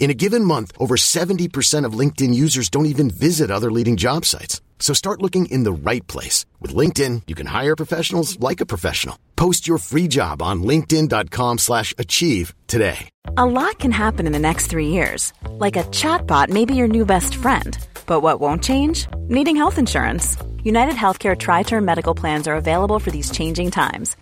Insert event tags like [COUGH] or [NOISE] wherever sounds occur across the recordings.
In a given month, over 70% of LinkedIn users don't even visit other leading job sites. So start looking in the right place. With LinkedIn, you can hire professionals like a professional. Post your free job on linkedin.com slash achieve today. A lot can happen in the next three years. Like a chatbot may be your new best friend. But what won't change? Needing health insurance. United Healthcare Tri Term Medical Plans are available for these changing times.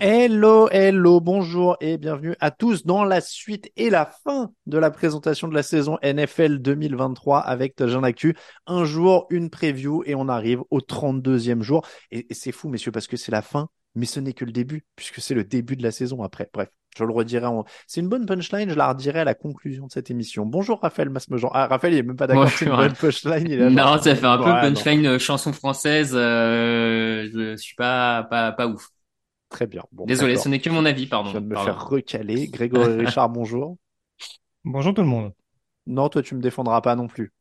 Hello, hello, bonjour et bienvenue à tous dans la suite et la fin de la présentation de la saison NFL 2023 avec Jean Actu. Un jour, une preview et on arrive au 32e jour. Et, et c'est fou, messieurs, parce que c'est la fin, mais ce n'est que le début, puisque c'est le début de la saison après. Bref, je le redirai. En... C'est une bonne punchline, je la redirai à la conclusion de cette émission. Bonjour Raphaël Masmejean. Ah, Raphaël, il est même pas d'accord, c'est une bonne punchline. Il est non, ça fait un peu ouais, punchline non. chanson française. Euh, je suis pas, pas, pas ouf. Très bien. Bon, Désolé, ce n'est que mon avis, pardon. Je viens de me pardon. faire recaler. Grégory [LAUGHS] Richard, bonjour. Bonjour tout le monde. Non, toi, tu me défendras pas non plus.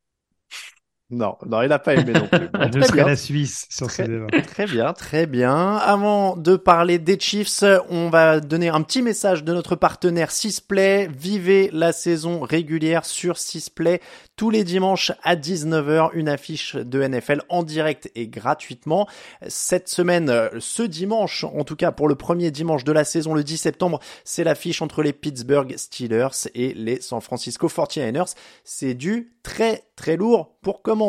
Non, non, il n'a pas aimé non plus. [LAUGHS] Bon, la Suisse sur très, ce débat. Très bien, très bien. Avant de parler des Chiefs, on va donner un petit message de notre partenaire Sisplay. Vivez la saison régulière sur Sisplay. Tous les dimanches à 19h, une affiche de NFL en direct et gratuitement. Cette semaine, ce dimanche, en tout cas pour le premier dimanche de la saison, le 10 septembre, c'est l'affiche entre les Pittsburgh Steelers et les San Francisco 49ers. C'est du très très lourd pour commencer.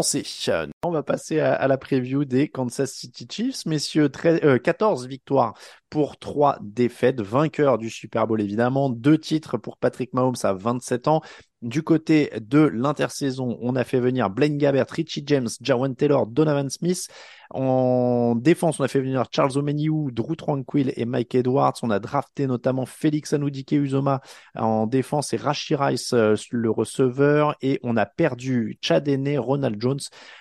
On va passer à, à la preview des Kansas City Chiefs. Messieurs, 13, euh, 14 victoires pour 3 défaites. Vainqueur du Super Bowl évidemment. Deux titres pour Patrick Mahomes à 27 ans. Du côté de l'intersaison, on a fait venir Blaine Gabbert, Richie James, Jawan Taylor, Donovan Smith. En défense, on a fait venir Charles Omeniou, Drew Tranquil et Mike Edwards. On a drafté notamment Félix Anoudike Uzoma en défense et Rashi Rice, le receveur. Et on a perdu Chad Henne, Ronald Jones,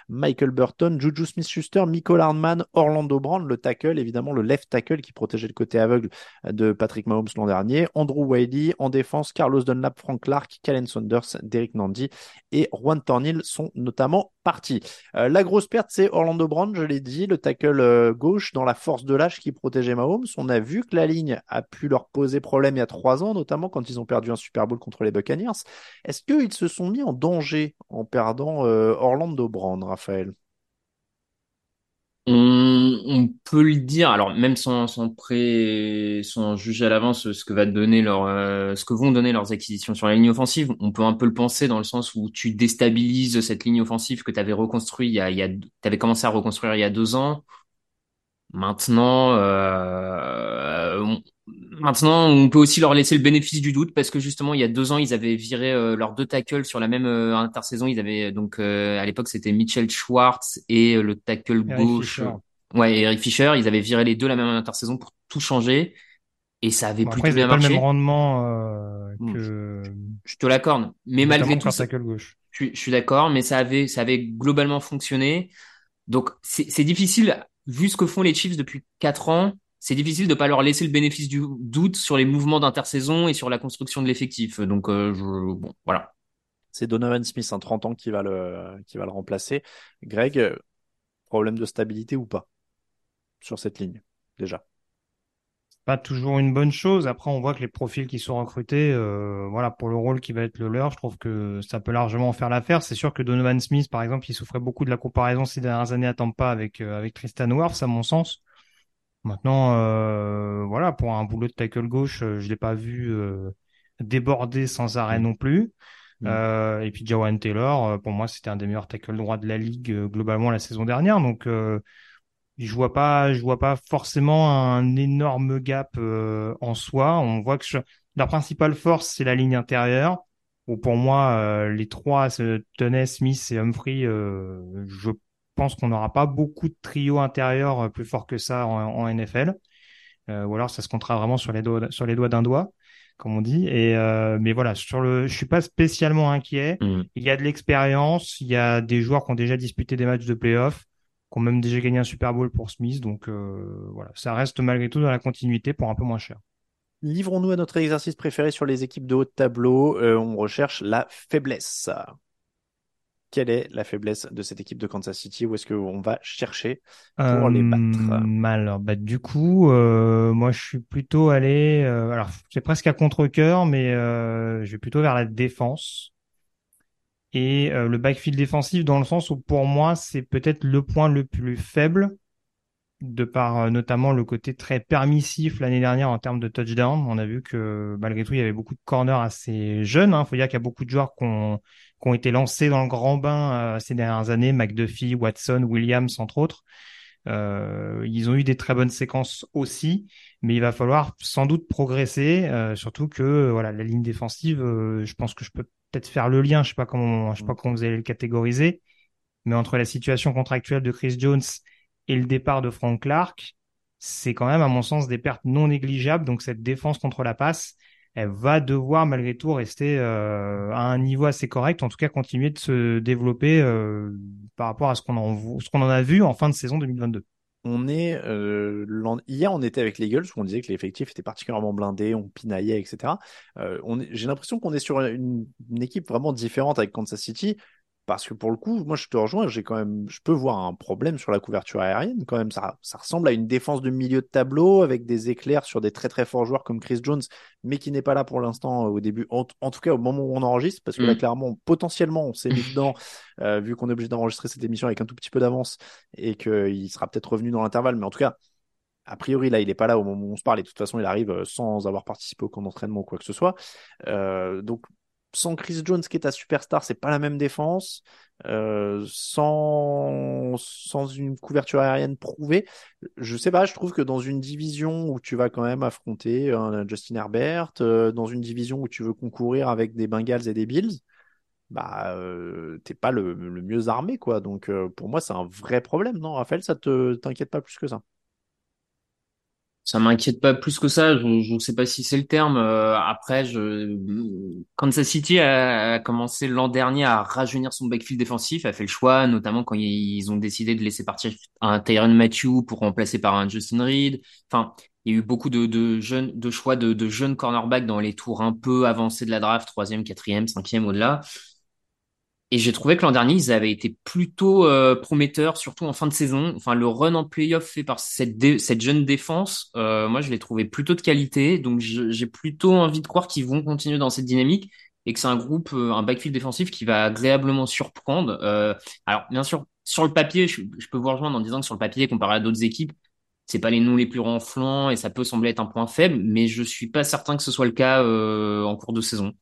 Michael Burton, Juju Smith-Schuster, Michael Hardman, Orlando Brown, le tackle, évidemment le left tackle qui protégeait le côté aveugle de Patrick Mahomes l'an dernier. Andrew Wiley en défense, Carlos Dunlap, Frank Clark, Kalen Saunders, Derek Nandi et Juan Tornil sont notamment partis. Euh, la grosse perte, c'est Orlando Brown, je l'ai dit, le tackle euh, gauche dans la force de lâche qui protégeait Mahomes. On a vu que la ligne a pu leur poser problème il y a trois ans, notamment quand ils ont perdu un Super Bowl contre les Buccaneers. Est-ce qu'ils se sont mis en danger en perdant euh, Orlando Brown, Raphaël? On, on, peut le dire, alors même sans, sans, pré, sans juger à l'avance ce que va donner leur, euh, ce que vont donner leurs acquisitions sur la ligne offensive, on peut un peu le penser dans le sens où tu déstabilises cette ligne offensive que tu avais reconstruit il y a, il y a, avais commencé à reconstruire il y a deux ans. Maintenant, euh, on, maintenant, on peut aussi leur laisser le bénéfice du doute parce que justement, il y a deux ans, ils avaient viré euh, leurs deux tackles sur la même euh, intersaison. Ils avaient donc euh, à l'époque, c'était Mitchell Schwartz et le tackle gauche. Fisher. Ouais, Eric Fisher. Ils avaient viré les deux la même intersaison pour tout changer et ça avait Bon, plutôt après, ils bien n'avaient pas le marché. même rendement euh, que. Je te l'accorde, mais malgré tout, ça- gauche. je, suis- je suis d'accord, mais ça avait, ça avait globalement fonctionné. Donc, c'est c'est difficile, vu ce que font les Chiefs depuis quatre ans, c'est difficile de pas leur laisser le bénéfice du doute sur les mouvements d'intersaison et sur la construction de l'effectif. Donc, euh, je, bon, voilà. C'est Donovan Smith, un 30 ans, qui va le, qui va le remplacer. Greg, euh, problème de stabilité ou pas? Sur cette ligne, déjà Pas toujours une bonne chose. Après, on voit que les profils qui sont recrutés, euh, voilà, pour le rôle qui va être le leur, je trouve que ça peut largement faire l'affaire. C'est sûr que Donovan Smith, par exemple, il souffrait beaucoup de la comparaison ces dernières années à Tampa avec, euh, avec Tristan Wirfs, à mon sens. Maintenant, euh, voilà, pour un boulot de tackle gauche, je l'ai pas vu déborder sans arrêt non plus. Mm. Euh, et puis Jawan Taylor, pour moi, c'était un des meilleurs tackles droits de la ligue globalement la saison dernière. Donc, euh, je vois pas, je vois pas forcément un énorme gap euh, en soi. On voit que leur principale force, c'est la ligne intérieure. Où pour moi, euh, les trois, Toney, Smith et Humphrey, euh, je pense qu'on n'aura pas beaucoup de trio intérieur plus fort que ça en, en NFL. ou alors, ça se comptera vraiment sur les doigts, sur les doigts d'un doigt comme on dit. Et mais voilà, sur le, je suis pas spécialement inquiet. Mm. Il y a de l'expérience, il y a des joueurs qui ont déjà disputé des matchs de playoff qui ont même déjà gagné un Super Bowl pour Smith. Donc euh, voilà, ça reste malgré tout dans la continuité pour un peu moins cher. Livrons-nous à notre exercice préféré sur les équipes de haut de tableau. Euh, on recherche la faiblesse. Quelle est la faiblesse de cette équipe de Kansas City? Où est-ce qu'on va chercher pour les battre? euh, Alors, bah, du coup, moi, je suis plutôt allé. alors, c'est presque à contre-cœur, mais je vais plutôt vers la défense et euh, le backfield défensif dans le sens où pour moi c'est peut-être le point le plus faible de par euh, notamment le côté très permissif l'année dernière en termes de touchdown. On a vu que malgré tout il y avait beaucoup de corners assez jeunes. Il hein. faut dire qu'il y a beaucoup de joueurs qui ont, qui ont été lancés dans le grand bain euh, ces dernières années, McDuffie, Watson, Williams entre autres. Euh, ils ont eu des très bonnes séquences aussi, mais il va falloir sans doute progresser, euh, surtout que voilà la ligne défensive, je pense que je peux peut-être faire le lien, je sais pas comment, je sais pas mm. comment vous allez le catégoriser, mais entre la situation contractuelle de Chris Jones et le départ de Frank Clark, c'est quand même, à mon sens, des pertes non négligeables. Donc cette défense contre la passe, elle va devoir malgré tout rester euh, à un niveau assez correct, en tout cas continuer de se développer euh, par rapport à ce qu'on en, ce qu'on en a vu en fin de saison 2022 on est euh, hier on était avec les Eagles où on disait que l'effectif était particulièrement blindé, on pinaillait, etc. Euh, j'ai l'impression qu'on est sur une, équipe vraiment différente avec Kansas City parce que pour le coup, moi je te rejoins, j'ai quand même, je peux voir un problème sur la couverture aérienne. Quand même, ça, ça ressemble à une défense de milieu de tableau avec des éclairs sur des très très forts joueurs comme Chris Jones, mais qui n'est pas là pour l'instant euh, au début. En, tout cas, au moment où on enregistre, parce que là mm. clairement, potentiellement, on s'est mis [LAUGHS] dedans euh, vu qu'on est obligé d'enregistrer cette émission avec un tout petit peu d'avance et qu'il sera peut-être revenu dans l'intervalle. Mais en tout cas, a priori, là, il n'est pas là au moment où on se parle et de toute façon, il arrive euh, sans avoir participé au camp d'entraînement ou quoi que ce soit. donc, sans Chris Jones qui est ta superstar, c'est pas la même défense. Euh, sans, une couverture aérienne prouvée, je sais pas, je trouve que dans une division où tu vas quand même affronter un Justin Herbert, euh, dans une division où tu veux concourir avec des Bengals et des Bills, bah euh, t'es pas le, le, mieux armé quoi. Donc euh, pour moi c'est un vrai problème, non Raphaël, ça te t'inquiète pas plus que ça? Ça m'inquiète pas plus que ça. Je ne sais pas si c'est le terme. Euh, après, je... Kansas City a, commencé l'an dernier à rajeunir son backfield défensif, a fait le choix, notamment quand ils ont décidé de laisser partir un Tyron Matthew pour remplacer par un Justin Reed. Enfin, il y a eu beaucoup de, de jeunes, de choix de, de jeunes cornerbacks dans les tours un peu avancés de la draft, troisième, quatrième, cinquième, au-delà. Et j'ai trouvé que l'an dernier, ils avaient été plutôt euh, prometteurs, surtout en fin de saison. Enfin, le run en playoff fait par cette, cette jeune défense, euh, moi, je l'ai trouvé plutôt de qualité. Donc, j'ai plutôt envie de croire qu'ils vont continuer dans cette dynamique et que c'est un groupe, euh, un backfield défensif qui va agréablement surprendre. Euh, alors, bien sûr, sur le papier, je, peux vous rejoindre en disant que sur le papier, comparé à d'autres équipes, c'est pas les noms les plus renflants et ça peut sembler être un point faible, mais je suis pas certain que ce soit le cas en cours de saison.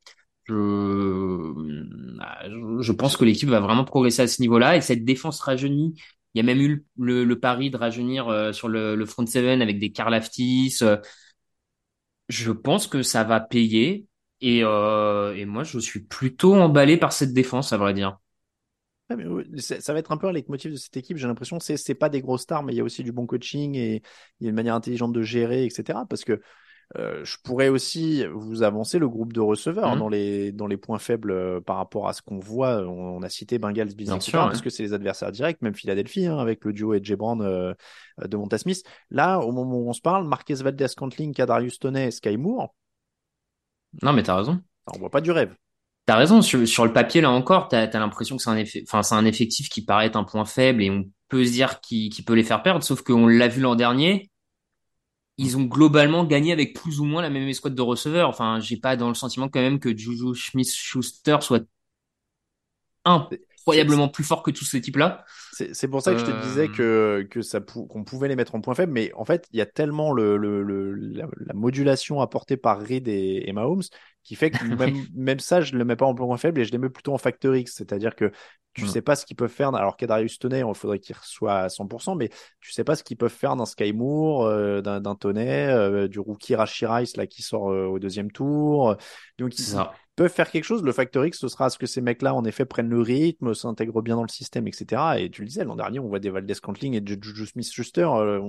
Je, je pense que l'équipe va vraiment progresser à ce niveau-là et cette défense rajeunie. Il y a même eu le, pari de rajeunir euh, sur le, front seven avec des Karlaftis. Euh. Je pense que ça va payer et, euh, et moi je suis plutôt emballé par cette défense à vrai dire. ça va être un peu un leitmotiv de cette équipe. J'ai l'impression c'est c'est pas des grosses stars, mais il y a aussi du bon coaching et il y a une manière intelligente de gérer, etc. Parce que euh, je pourrais aussi vous avancer le groupe de receveurs mmh. dans les dans les points faibles euh, par rapport à ce qu'on voit. On, a cité Bengals, Bills, etc. Parce que c'est les adversaires directs, même Philadelphie hein, avec le duo Edge Brown euh, de Monta Smith. Là, au moment où on se parle, Marquez Valdez, Cantling, Kadarius Toney, Sky Moore. Non, mais t'as raison. on voit pas du rêve. T'as raison. Sur, sur, le papier, là encore, t'as as, l'impression que c'est un, effet, enfin, c'est un effectif qui paraît être un point faible et on peut se dire qu'il peut les faire perdre. Sauf qu'on l'a vu l'an dernier ils ont globalement gagné avec plus ou moins la même escouade de receveurs. Enfin, j'ai pas dans le sentiment quand même que Juju Smith-Schuster soit incroyablement plus fort que tous ces types-là. C'est pour ça que je te disais que, que ça qu'on pouvait les mettre en point faible, mais en fait, il y a tellement le, le, le la, modulation apportée par Reed et, et Mahomes qui fait que [LAUGHS] même, même ça, je ne le mets pas en point faible et je les mets plutôt en facteur X. C'est-à-dire que tu ne sais pas ce qu'ils peuvent faire. Alors qu'Adarius Toney, il faudrait qu'il soit à 100%, mais tu sais pas ce qu'ils peuvent faire d'un Sky Moore, euh, d'un Toney, euh, du rookie Rashi Rice là, qui sort euh, au deuxième tour. Donc, ça peuvent faire quelque chose. Le facteur X, ce sera ce que ces mecs-là, en effet, prennent le rythme, s'intègrent bien dans le système, etc. Et tu le disais, l'an dernier, on voit des Valdez Cantling et Juju Smith-Schuster. Euh,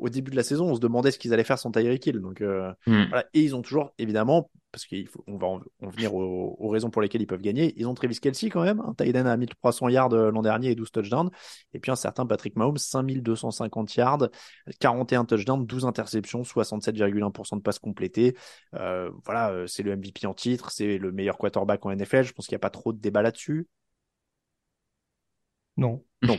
au début de la saison, on se demandait ce qu'ils allaient faire sans Tyreek Hill. Donc, euh, voilà. Et ils ont toujours, évidemment, parce qu'on va en, venir aux, raisons pour lesquelles ils peuvent gagner. Ils ont Travis Kelsey quand même, un tight end à 1300 yards euh, l'an dernier et 12 touchdowns. Et puis un certain Patrick Mahomes, 5250 yards, 41 touchdowns, 12 interceptions, 67,1% de passes complétées. Euh, voilà, euh, c'est le MVP en titre, c'est le meilleur quarterback en NFL. Je pense qu'il n'y a pas trop de débat là-dessus. Non. Non,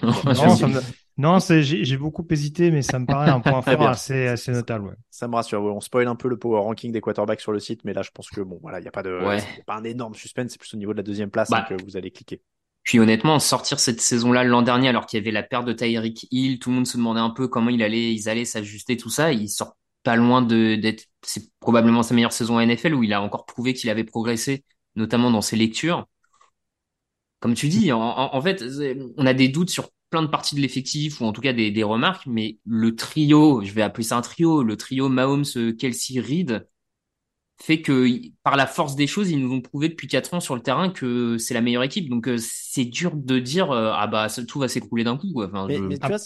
non, j'ai beaucoup hésité, mais ça me paraît un point [LAUGHS] fort assez, assez notable. Ouais. Ça me rassure. On spoil un peu le power ranking des quarterbacks sur le site, mais là, je pense que bon, voilà, il n'y a pas de, pas un énorme suspense. C'est plus au niveau de la deuxième place bah. que vous allez cliquer. Puis honnêtement, sortir cette saison-là l'an dernier, alors qu'il y avait la perte de Tyreek Hill, tout le monde se demandait un peu comment il allait, ils allaient s'ajuster, tout ça. Il sort pas loin de d'être, c'est probablement sa meilleure saison à NFL où il a encore prouvé qu'il avait progressé, notamment dans ses lectures comme tu dis, en, fait, on a des doutes sur plein de parties de l'effectif ou en tout cas des, remarques, mais le trio, je vais appeler ça un trio, le trio Mahomes, Kelsey, Reed, fait que par la force des choses, ils nous ont prouvé depuis quatre ans sur le terrain que c'est la meilleure équipe. Donc euh, c'est dur de dire euh, ah bah tout va s'écrouler d'un coup.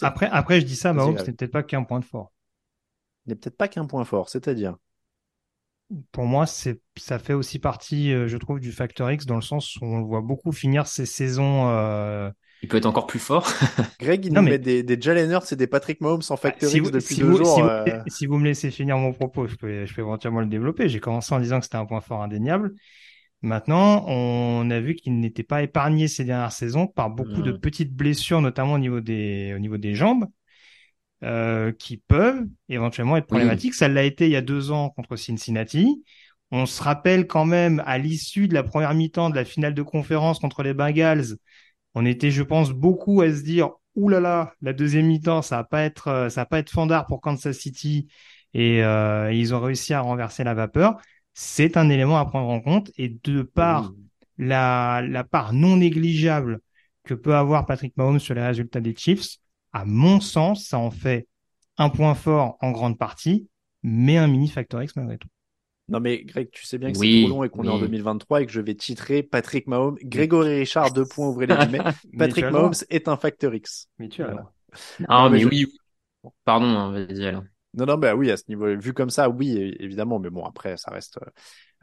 après, après, je dis ça, Mahomes, c'est peut-être pas qu'un point de fort. n'est peut-être pas qu'un point fort, c'est-à-dire pour moi, c'est ça fait aussi partie, euh, je trouve, du facteur X dans le sens où on le voit beaucoup finir ses saisons. Euh... Il peut être encore plus fort. [LAUGHS] Greg, il nous met des, des Jalen Hurts et des Patrick Mahomes en facteur X depuis deux jours. Si, euh... vous, si, vous, me laissez finir mon propos, je peux, je peux éventuellement le développer. J'ai commencé en disant que c'était un point fort indéniable. Maintenant, on a vu qu'il n'était pas épargné ces dernières saisons par beaucoup de petites blessures, notamment au niveau des, au niveau des jambes. Euh, qui peuvent éventuellement être problématiques. Ça l'a été il y a deux ans contre Cincinnati. On se rappelle quand même à l'issue de la première mi-temps de la finale de conférence contre les Bengals, on était, je pense, beaucoup à se dire Ouh là là, la deuxième mi-temps, ça va pas être, euh, ça va pas être fandard pour Kansas City, et euh, ils ont réussi à renverser la vapeur. C'est un élément à prendre en compte, et de par la, la part non négligeable que peut avoir Patrick Mahomes sur les résultats des Chiefs, à mon sens, ça en fait un point fort en grande partie, mais un mini Factor X malgré tout. Non mais Greg, tu sais bien que c'est trop long et qu'on est en 2023 et que je vais titrer Patrick Mahomes, Grégory Richard, deux points, ouvrez les guillemets. [LAUGHS] Patrick Mahomes est un Factor X. Mais tu as Ah mais, oui, pardon, hein, vas-y alors. Non, non, bah oui, à ce niveau, vu comme ça, oui, évidemment, mais bon, après, ça reste,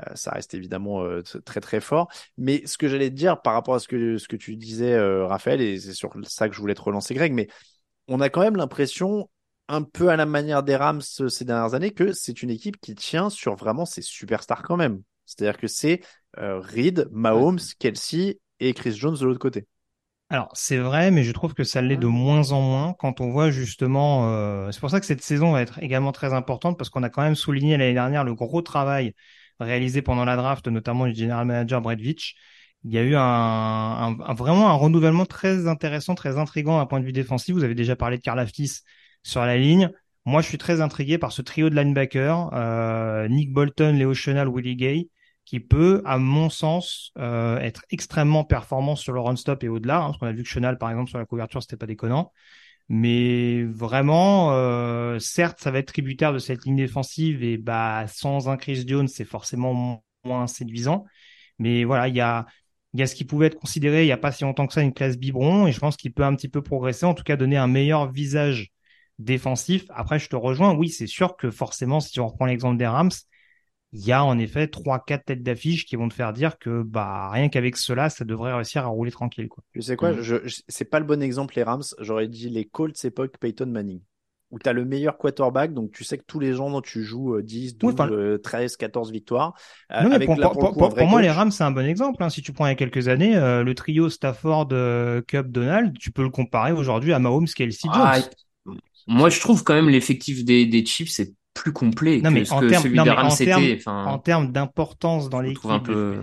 euh, ça reste évidemment euh, très très fort. Mais ce que j'allais te dire par rapport à ce que ce que tu disais, euh, Raphaël, et c'est sur ça que je voulais te relancer, Greg, mais on a quand même l'impression, un peu à la manière des Rams ces dernières années, que c'est une équipe qui tient sur vraiment ses superstars quand même. C'est-à-dire que c'est euh, Reed, Mahomes, Kelsey et Chris Jones de l'autre côté. Alors c'est vrai, mais je trouve que ça l'est de moins en moins quand on voit justement. Euh, c'est pour ça que cette saison va être également très importante parce qu'on a quand même souligné l'année dernière le gros travail réalisé pendant la draft, notamment du general manager Brett Veach, il y a eu un, vraiment un renouvellement très intéressant, très intrigant d'un point de vue défensif. Vous avez déjà parlé de Karl Aftis sur la ligne. Moi, je suis très intrigué par ce trio de linebackers, euh, Nick Bolton, Léo Chenal, Willie Gay, qui peut, à mon sens, euh, être extrêmement performant sur le run-stop et au-delà. Hein, parce qu'on a vu que Chenal, par exemple, sur la couverture, c'était pas déconnant. Mais vraiment, euh, certes, ça va être tributaire de cette ligne défensive et bah sans un Chris Jones, c'est forcément moins séduisant. Mais voilà, il y a il y a ce qui pouvait être considéré il n'y a pas si longtemps que ça une classe biberon et je pense qu'il peut un petit peu progresser, en tout cas donner un meilleur visage défensif. Après, je te rejoins, oui, c'est sûr que forcément, si on reprend l'exemple des Rams, il y a en effet trois, quatre têtes d'affiche qui vont te faire dire que bah rien qu'avec cela, ça devrait réussir à rouler tranquille. Quoi. Tu sais quoi, mm. je, c'est pas le bon exemple les Rams. J'aurais dit les Colts époque Peyton Manning où tu as le meilleur quarterback, donc tu sais que tous les gens dont tu joues 10, 12, 13, 14 victoires. Euh, pour, moi, les Rams, c'est un bon exemple. Hein. Si tu prends il y a quelques années, euh, le trio Stafford, euh, Cup, Donald, tu peux le comparer aujourd'hui à Mahomes, Kelsey, ah, Jones. moi, je trouve quand même l'effectif des, des Chiefs, c'est plus complet que ce que celui des Rams. En termes d'importance dans l'équipe. Un peu...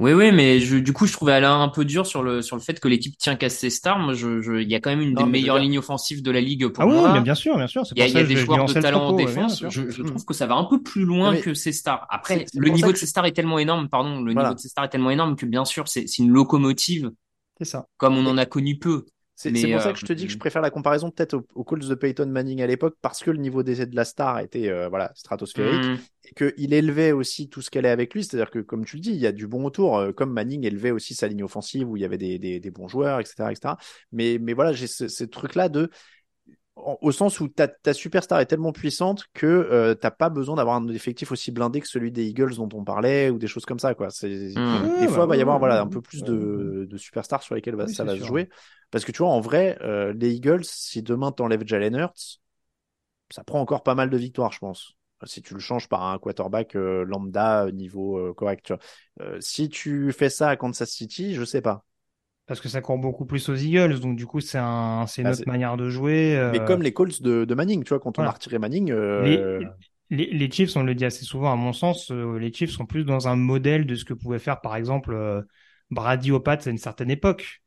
Oui, oui, mais je, du coup, je trouvais Alain un peu dur sur le sur le fait que l'équipe tient qu'à ses stars. Moi, je, je, il y a quand même une Non, des meilleures lignes offensives de la ligue pour Ah oui, moi. bien sûr, bien sûr. C'est Il y a, y des joueurs de talent en propos, défense. Je, je trouve que ça va un peu plus loin mais que ses stars. Après, c'est- c'est le niveau de ses stars est tellement énorme, pardon, le Voilà. niveau de ses stars est tellement énorme que bien sûr, c'est c'est une locomotive C'est ça. comme on en a connu peu. C'est pour ça euh, que je te dis que je préfère la comparaison peut-être aux, aux Colts de Peyton Manning à l'époque parce que le niveau d'essai de la star était euh, voilà stratosphérique hmm, et qu'il élevait aussi tout ce qu'elle est avec lui. C'est-à-dire que comme tu le dis, il y a du bon autour, euh, comme Manning élevait aussi sa ligne offensive où il y avait des, des, des bons joueurs, etc., etc. Mais mais voilà, j'ai ce, ce truc-là de au sens où ta, ta superstar est tellement puissante que euh, t'as pas besoin d'avoir un effectif aussi blindé que celui des Eagles dont on parlait ou des choses comme ça quoi. C'est hmm. des Ouais, fois, il va y avoir voilà un peu plus de, de superstars sur lesquels Oui, ça va se jouer. Parce que tu vois, en vrai, euh, les Eagles, si demain t'enlèves Jalen Hurts, ça prend encore pas mal de victoires, je pense. Si tu le changes par un quarterback euh, lambda niveau euh, correct. tu vois. Euh, si tu fais ça à Kansas City, je sais pas. Parce que ça court beaucoup plus aux Eagles, donc du coup, c'est un, c'est une Bah, autre manière de jouer. Mais euh, comme les Colts de, de Manning, tu vois, quand on voilà. a retiré Manning, euh, Les, les, les Chiefs, on le dit assez souvent, à mon sens, euh, les Chiefs sont plus dans un modèle de ce que pouvait faire, par exemple, Brady aux Pats à une certaine époque,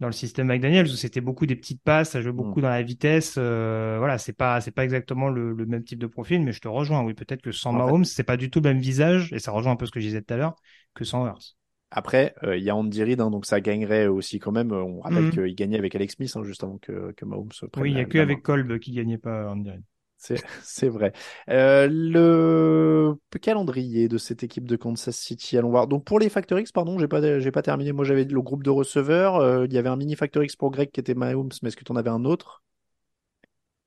dans le système McDaniels, où c'était beaucoup des petites passes, ça jouait beaucoup dans la vitesse. voilà, c'est pas, c'est pas exactement le, le même type de profil, mais je te rejoins. Oui, peut-être que sans En fait- Mahomes, c'est pas du tout le même visage, et ça rejoint un peu ce que je disais tout à l'heure, que sans Hurts. Après, euh, il y a Andy Reid, hein, donc ça gagnerait aussi quand même. On rappelle Mhm. qu'il gagnait avec Alex Smith, hein, juste avant que, que Mahomes se prenne Oui, il y a que avec. Kolb qui gagnait pas, on dirait. [LAUGHS] C'est, vrai. Euh, le calendrier de cette équipe de Kansas City, allons voir. Donc pour les Factor X, pardon, j'ai pas, j'ai pas terminé. Moi, j'avais le groupe de receveurs. Euh, il y avait un mini Factor X pour Greg qui était Mahomes, mais est-ce que tu en avais un autre?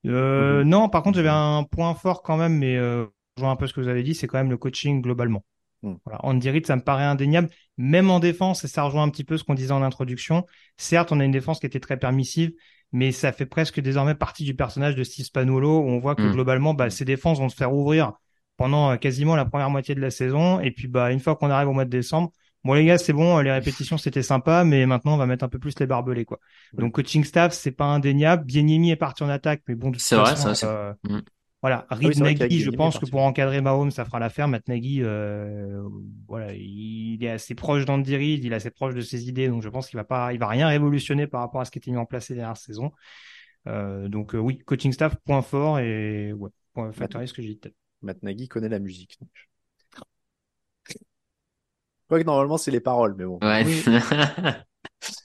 Euh, non, par contre, j'avais un point fort quand même, mais euh, je vois un peu ce que vous avez dit, c'est quand même le coaching globalement. Mhm. Voilà, Andy Reid, ça me paraît indéniable, même en défense, et ça rejoint un petit peu ce qu'on disait en introduction. Certes, on a une défense qui était très permissive, mais ça fait presque désormais partie du personnage de Steve Spagnuolo, où on voit que Mhm. globalement, bah, ces défenses vont se faire ouvrir pendant euh, quasiment la première moitié de la saison, et puis bah, une fois qu'on arrive au mois de décembre, bon les gars, c'est bon, les répétitions c'était sympa, mais maintenant on va mettre un peu plus les barbelés quoi. Donc coaching staff, c'est pas indéniable. Bienimi est parti en attaque, mais bon, de toute C'est vrai, façon, ça, c'est- euh, Mm. Voilà. oui, Reed Nagy, je pense que pour encadrer Mahomes, ça fera l'affaire. Matt Nagy, euh, voilà, il est assez proche d'Andy Reid, il est assez proche de ses idées, donc je pense qu'il va pas, il va rien révolutionner par rapport à ce qui était mis en place ces dernières saisons. Euh, donc euh, oui, coaching staff, point fort et ouais, point factory, ce que j'ai dit. Matt Nagy connaît la musique. donc. Quoique normalement, c'est les paroles, mais bon. Ouais. [LAUGHS]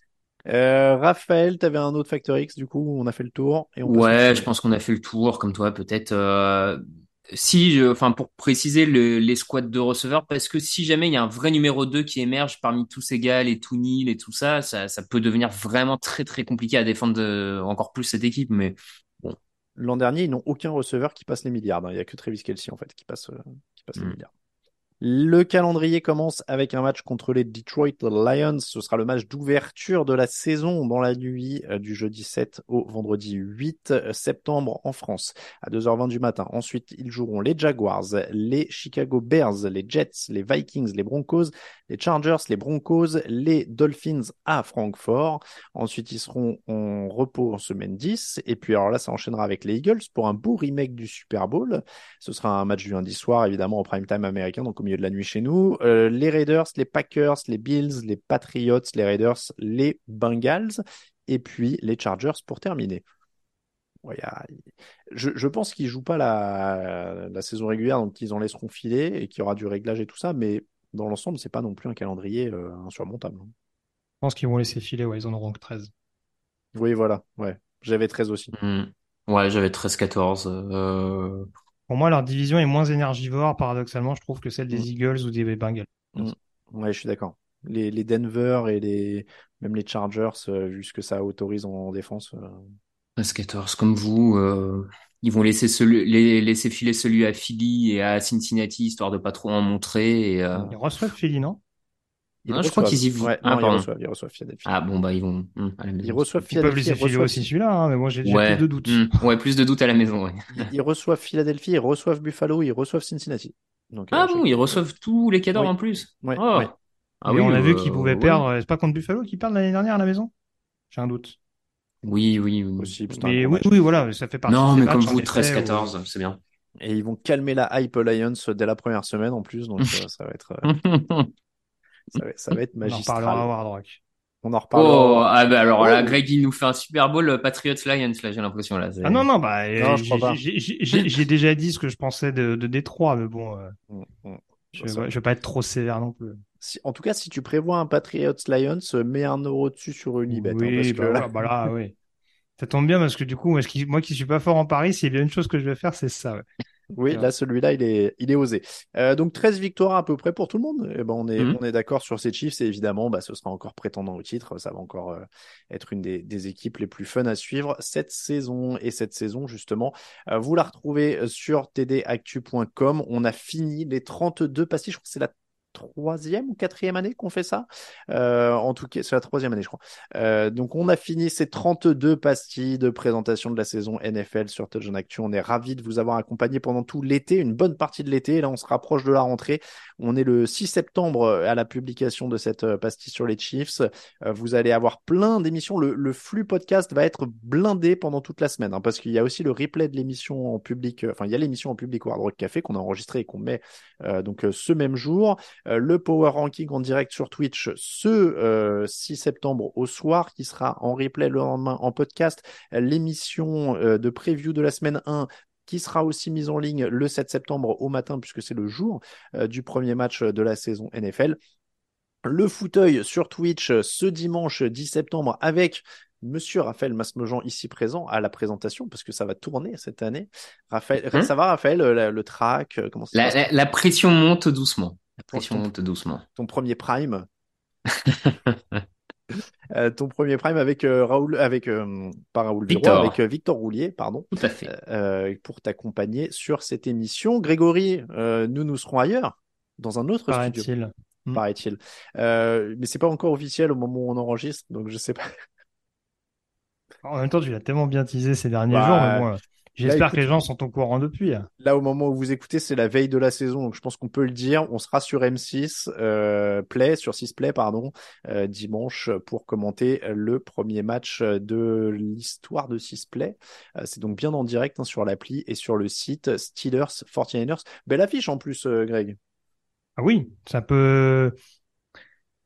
Euh, Raphaël, t'avais un autre Factor X, du coup, on a fait le tour. Et on Ouais, je pense qu'on a fait le tour, comme toi, peut-être. euh, Si, je- enfin, pour préciser le- les squads de receveurs, parce que si jamais il y a un vrai numéro 2 qui émerge parmi tous ces gars, les Toonil et tout ça, ça, ça peut devenir vraiment très très compliqué à défendre de- encore plus cette équipe. Mais L'an dernier, ils n'ont aucun receveur qui passe les milliards. hein. Il n'y a que Travis Kelsey, en fait, qui passe, euh, qui passe les Mm. milliards. Le calendrier commence avec un match contre les Detroit Lions. Ce sera le match d'ouverture de la saison dans la nuit euh, du jeudi 7 au vendredi 8 septembre en France à 2h20 du matin. Ensuite, ils joueront les Jaguars, les Chicago Bears, les Jets, les Vikings, les Broncos, les Chargers, les Broncos, les Dolphins à Francfort. Ensuite, ils seront en repos en semaine 10. Et puis, alors là, ça enchaînera avec les Eagles pour un beau remake du Super Bowl. Ce sera un match du lundi soir, évidemment, en prime time américain, milieu de la nuit chez nous. Euh, les Raiders, les Packers, les Bills, les Patriots, les Raiders, les Bengals. Et puis, les Chargers pour terminer. Ouais, a- je, je pense qu'ils jouent pas la, la saison régulière, donc ils en laisseront filer et qu'il y aura du réglage et tout ça, mais dans l'ensemble, c'est pas non plus un calendrier euh, insurmontable. Je pense qu'ils vont laisser filer, ouais, ils en auront que 13. Oui, voilà, ouais. J'avais 13 aussi. hmm, ouais, j'avais 13-14. euh, Pour moi, leur division est moins énergivore, paradoxalement, je trouve, que celle des Mm. Eagles ou des Bengals. Mm. Ouais, je suis d'accord. Les, les Denver et les même les Chargers, euh, vu ce que ça autorise en défense. euh, 13-14, comme vous. euh, Ils vont laisser, celui, les, laisser filer celui à Philly et à Cincinnati, histoire de pas trop en montrer. Et, euh, Ils reçoivent Philly, non? Ils je crois reçoivent. qu'ils y vont. Ouais, Ah, non, ils reçoivent, ils reçoivent Philadelphie. Ah bon, bah ils vont hmm, à la Ils maison. reçoivent Ils peuvent Philadelphie, ils filer reçoivent, aussi celui-là, hein, mais moi, j'ai Ouais, plus de doutes. hmm, ouais, plus de doutes à la maison. ouais. ils- [LAUGHS] ils reçoivent Philadelphie, ils reçoivent Buffalo, ils reçoivent Cincinnati. Donc, Ah euh, bon, ils reçoivent tous les cadors Oui. en plus. Ouais, Oh. ouais. Ah oui, on a vu euh, qu'ils pouvaient ouais. perdre. C'est pas contre Buffalo qu'ils perdent l'année dernière à la maison? J'ai un doute. Oui, oui, oui. Possible, Mais oui, oui, voilà, ça fait partie Non, mais comme vous, effet, où- 13-14, c'est bien. Et ils vont calmer la hype Lions dès la première semaine en plus, donc [LAUGHS] euh, ça va être. [LAUGHS] Ça va, ça va être On en magistral. reparlera à Hard Rock. On en reparlera. Oh, ah bah alors là, Oh. Greg, il nous fait un Super Bowl euh, Patriots Lions, là, j'ai l'impression, là. Ah non, non, bah, Non, euh, j'ai- déjà dit ce que je pensais de, de Détroit, mais bon, euh, Mm, mm. je, je vais pas être trop sévère non plus. Si- en tout cas, si tu prévois un Patriots Lions, mets un euro dessus sur Unibet. hein, oui, que là- bah là, oui. Ça tombe bien parce que du coup, moi, qui, moi qui suis pas fort en Paris, s'il y a bien une chose que je vais faire, c'est ça. ouais. Oui, Ouais. là, celui-là, il est, il est osé. Euh, donc, 13 victoires à peu près pour tout le monde. Eh ben, on est, Mhm. on est d'accord sur ces Chiefs et évidemment, bah, ce sera encore prétendant au titre. Ça va encore euh, être une des, des équipes les plus fun à suivre cette saison. Et cette saison, justement, euh, vous la retrouvez sur tdactu.com. On a fini les 32 pastilles. Je crois que c'est la troisième ou quatrième année qu'on fait ça? Euh, en tout cas, c'est la troisième année, je crois. Euh, donc, on a fini ces 32 pastilles de présentation de la saison NFL sur Touchdown Actu. On est ravis de vous avoir accompagné pendant tout l'été, une bonne partie de l'été. Là, on se rapproche de la rentrée. On est le 6 septembre euh, à la publication de cette pastille sur les Chiefs. Vous allez avoir plein d'émissions. Le, flux podcast va être blindé pendant toute la semaine, hein, parce qu'il y a aussi le replay de l'émission en public. Enfin, il y a l'émission en public au Hard Rock Café qu'on a enregistré et qu'on met donc ce même jour. Euh, le Power Ranking en direct sur Twitch ce euh, 6 septembre au soir, qui sera en replay le lendemain en podcast. Euh, L'émission euh, de preview de la semaine 1 qui sera aussi mise en ligne le 7 septembre au matin, puisque c'est le jour euh, du premier match de la saison NFL. Le fauteuil sur Twitch euh, ce dimanche 10 septembre avec Monsieur Raphaël Masmejean ici présent à la présentation parce que ça va tourner cette année. Raphaël, Hein ça va Raphaël, euh, le track, euh, comment ça la pression monte doucement. La pression ton- monte doucement. ton premier prime [LAUGHS] Euh, ton premier prime avec euh, Raoul, avec euh, pas Raoul Victor. avec euh, Victor Roulier, pardon, Tout à fait. euh, pour t'accompagner sur cette émission. Grégory, euh, nous nous serons ailleurs, dans un autre studio, Paraît-il. Mm. paraît-il. Euh, mais c'est pas encore officiel au moment où on enregistre, donc je sais pas. En même temps, tu l'as tellement bien teasé ces derniers Bah, jours, mais bon, euh, j'espère écoute- que les gens sont au courant depuis. hein. Là, au moment où vous écoutez, c'est la veille de la saison, donc je pense qu'on peut le dire. On sera sur M6 euh, Play, sur 6 Play, pardon, euh, dimanche pour commenter le premier match de l'histoire de 6 Play. Euh, c'est donc bien en direct hein, sur l'appli et sur le site Steelers 49ers. Belle affiche en plus, euh, Greg. Ah oui, ça peut.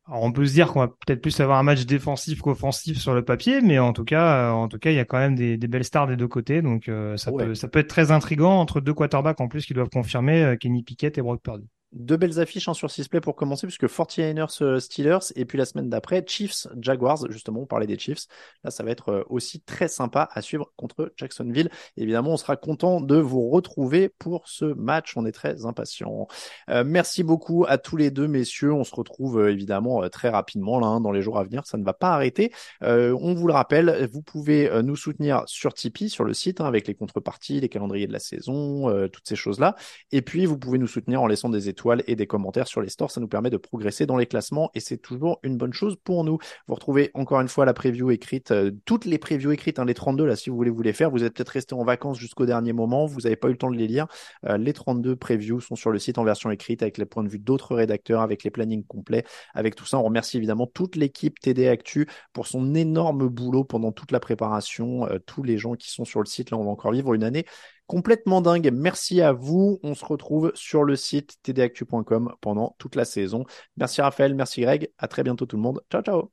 Alors, on peut se dire qu'on va peut-être plus avoir un match défensif qu'offensif sur le papier, mais en tout cas, euh, en tout cas, il y a quand même des, des belles stars des deux côtés, donc euh, ça Ouais. peut, ça peut être très intriguant entre deux quarterbacks en plus qui doivent confirmer euh, Kenny Pickett et Brock Purdy. Deux belles affiches hein, sur 6 Play pour commencer, puisque 49ers euh, Steelers, et puis la semaine d'après, Chiefs Jaguars, justement, on parlait des Chiefs. Là, ça va être euh, aussi très sympa à suivre contre Jacksonville. Évidemment, on sera content de vous retrouver pour ce match. On est très impatients. Euh, merci beaucoup à tous les deux, messieurs. On se retrouve évidemment très rapidement là, hein, dans les jours à venir. Ça ne va pas arrêter. On vous le rappelle, vous pouvez nous soutenir sur Tipeee, sur le site, hein, avec les contreparties, les calendriers de la saison, toutes ces choses-là. Et puis, vous pouvez nous soutenir en laissant des et des commentaires sur les stores. Ça nous permet de progresser dans les classements et c'est toujours une bonne chose pour nous. Vous retrouvez encore une fois la preview écrite, euh, toutes les previews écrites, hein, les 32 là, si vous voulez vous les faire. Vous êtes peut-être resté en vacances jusqu'au dernier moment, vous n'avez pas eu le temps de les lire. Euh, les 32 previews sont sur le site en version écrite avec les points de vue d'autres rédacteurs, avec les plannings complets, avec tout ça. On remercie évidemment toute l'équipe TD Actu pour son énorme boulot pendant toute la préparation, euh, tous les gens qui sont sur le site. Là, on va encore vivre une année complètement dingue. Merci à vous. On se retrouve sur le site tdactu.com pendant toute la saison. Merci Raphaël, merci Greg. À très bientôt tout le monde. Ciao, ciao.